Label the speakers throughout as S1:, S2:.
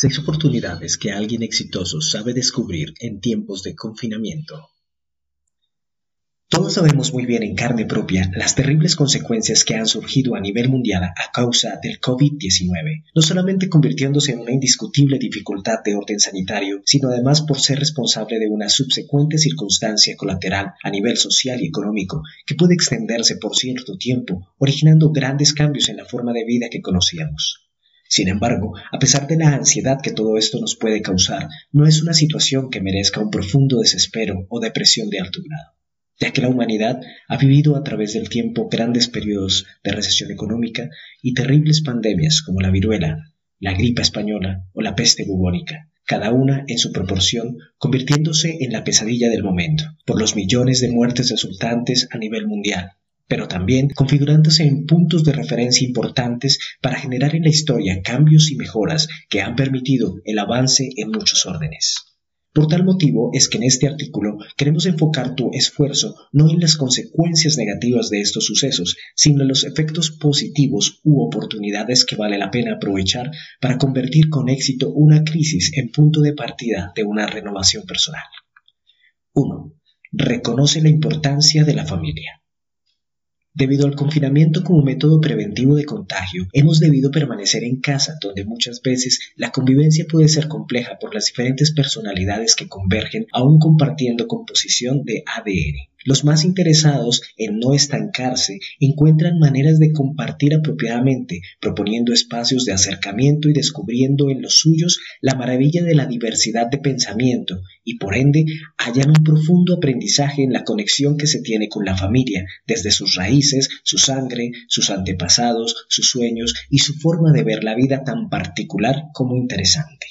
S1: Seis oportunidades que alguien exitoso sabe descubrir en tiempos de confinamiento. Todos sabemos muy bien en carne propia las terribles consecuencias que han surgido a nivel mundial a causa del COVID-19, no solamente convirtiéndose en una indiscutible dificultad de orden sanitario, sino además por ser responsable de una subsecuente circunstancia colateral a nivel social y económico que puede extenderse por cierto tiempo, originando grandes cambios en la forma de vida que conocíamos. Sin embargo, a pesar de la ansiedad que todo esto nos puede causar, no es una situación que merezca un profundo desespero o depresión de alto grado, ya que la humanidad ha vivido a través del tiempo grandes periodos de recesión económica y terribles pandemias como la viruela, la gripa española o la peste bubónica, cada una en su proporción convirtiéndose en la pesadilla del momento, por los millones de muertes resultantes a nivel mundial, pero también configurándose en puntos de referencia importantes para generar en la historia cambios y mejoras que han permitido el avance en muchos órdenes. Por tal motivo es que en este artículo queremos enfocar tu esfuerzo no en las consecuencias negativas de estos sucesos, sino en los efectos positivos u oportunidades que vale la pena aprovechar para convertir con éxito una crisis en punto de partida de una renovación personal. 1. Reconoce la importancia de la familia. Debido al confinamiento como método preventivo de contagio, hemos debido permanecer en casa, donde muchas veces la convivencia puede ser compleja por las diferentes personalidades que convergen, aún compartiendo composición de ADN. Los más interesados en no estancarse encuentran maneras de compartir apropiadamente, proponiendo espacios de acercamiento y descubriendo en los suyos la maravilla de la diversidad de pensamiento y por ende hallan un profundo aprendizaje en la conexión que se tiene con la familia, desde sus raíces, su sangre, sus antepasados, sus sueños y su forma de ver la vida tan particular como interesante.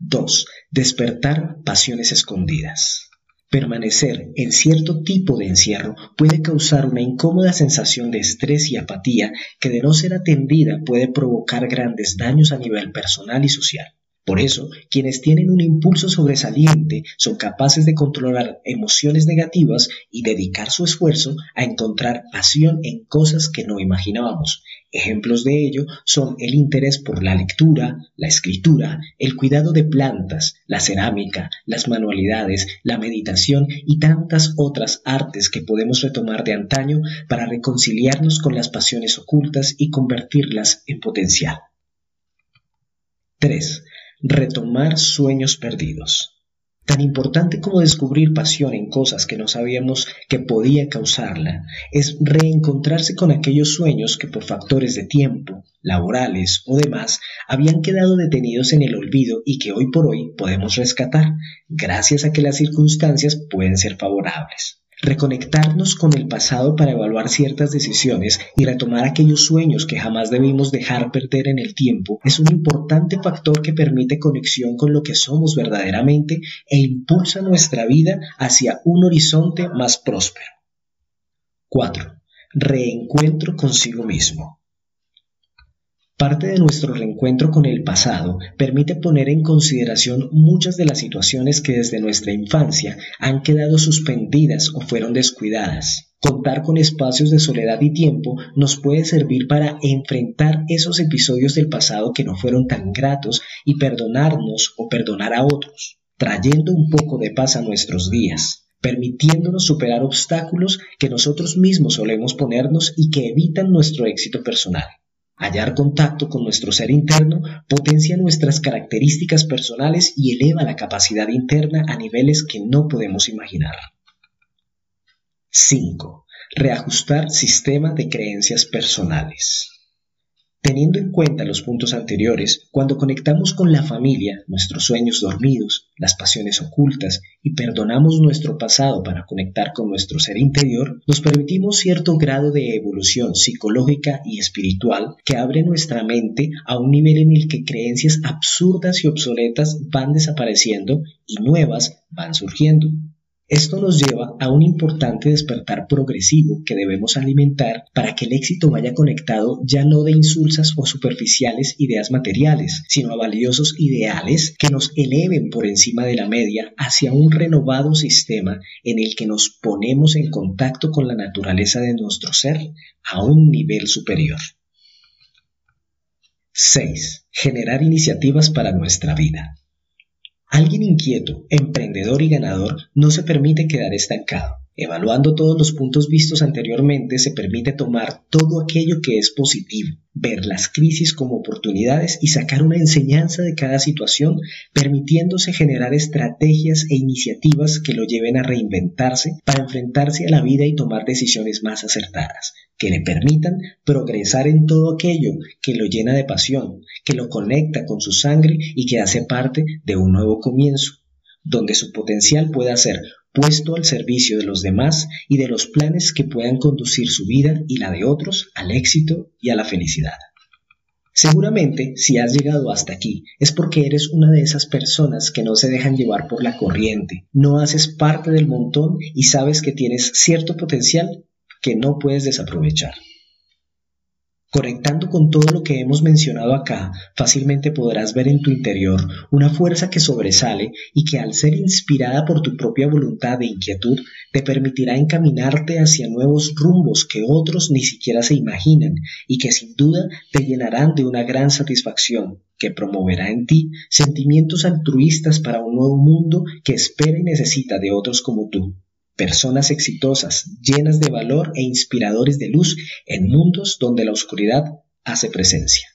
S1: 2. Despertar pasiones escondidas. Permanecer en cierto tipo de encierro puede causar una incómoda sensación de estrés y apatía que de no ser atendida puede provocar grandes daños a nivel personal y social. Por eso, quienes tienen un impulso sobresaliente son capaces de controlar emociones negativas y dedicar su esfuerzo a encontrar pasión en cosas que no imaginábamos. Ejemplos de ello son el interés por la lectura, la escritura, el cuidado de plantas, la cerámica, las manualidades, la meditación y tantas otras artes que podemos retomar de antaño para reconciliarnos con las pasiones ocultas y convertirlas en potencial. 3 retomar sueños perdidos. Tan importante como descubrir pasión en cosas que no sabíamos que podía causarla, es reencontrarse con aquellos sueños que por factores de tiempo, laborales o demás habían quedado detenidos en el olvido y que hoy por hoy podemos rescatar, gracias a que las circunstancias pueden ser favorables. Reconectarnos con el pasado para evaluar ciertas decisiones y retomar aquellos sueños que jamás debimos dejar perder en el tiempo es un importante factor que permite conexión con lo que somos verdaderamente e impulsa nuestra vida hacia un horizonte más próspero. 4. Reencuentro consigo mismo. Parte de nuestro reencuentro con el pasado permite poner en consideración muchas de las situaciones que desde nuestra infancia han quedado suspendidas o fueron descuidadas. Contar con espacios de soledad y tiempo nos puede servir para enfrentar esos episodios del pasado que no fueron tan gratos y perdonarnos o perdonar a otros, trayendo un poco de paz a nuestros días permitiéndonos superar obstáculos que nosotros mismos solemos ponernos y que evitan nuestro éxito personal. Hallar contacto con nuestro ser interno potencia nuestras características personales y eleva la capacidad interna a niveles que no podemos imaginar. 5. Reajustar sistema de creencias personales. Teniendo en cuenta los puntos anteriores, cuando conectamos con la familia, nuestros sueños dormidos, las pasiones ocultas y perdonamos nuestro pasado para conectar con nuestro ser interior, nos permitimos cierto grado de evolución psicológica y espiritual que abre nuestra mente a un nivel en el que creencias absurdas y obsoletas van desapareciendo y nuevas van surgiendo. Esto nos lleva a un importante despertar progresivo que debemos alimentar para que el éxito vaya conectado ya no de insulsas o superficiales ideas materiales, sino a valiosos ideales que nos eleven por encima de la media hacia un renovado sistema en el que nos ponemos en contacto con la naturaleza de nuestro ser a un nivel superior. 6. Generar iniciativas para nuestra vida. Alguien inquieto, emprendedor y ganador no se permite quedar estancado. Evaluando todos los puntos vistos anteriormente se permite tomar todo aquello que es positivo, ver las crisis como oportunidades y sacar una enseñanza de cada situación, permitiéndose generar estrategias e iniciativas que lo lleven a reinventarse para enfrentarse a la vida y tomar decisiones más acertadas, que le permitan progresar en todo aquello que lo llena de pasión, que lo conecta con su sangre y que hace parte de un nuevo comienzo, donde su potencial pueda ser puesto al servicio de los demás y de los planes que puedan conducir su vida y la de otros al éxito y a la felicidad. Seguramente, si has llegado hasta aquí, es porque eres una de esas personas que no se dejan llevar por la corriente, no haces parte del montón y sabes que tienes cierto potencial que no puedes desaprovechar. Conectando con todo lo que hemos mencionado acá, fácilmente podrás ver en tu interior una fuerza que sobresale y que al ser inspirada por tu propia voluntad e inquietud, te permitirá encaminarte hacia nuevos rumbos que otros ni siquiera se imaginan y que sin duda te llenarán de una gran satisfacción que promoverá en ti sentimientos altruistas para un nuevo mundo que espera y necesita de otros como tú personas exitosas, llenas de valor e inspiradores de luz en mundos donde la oscuridad hace presencia.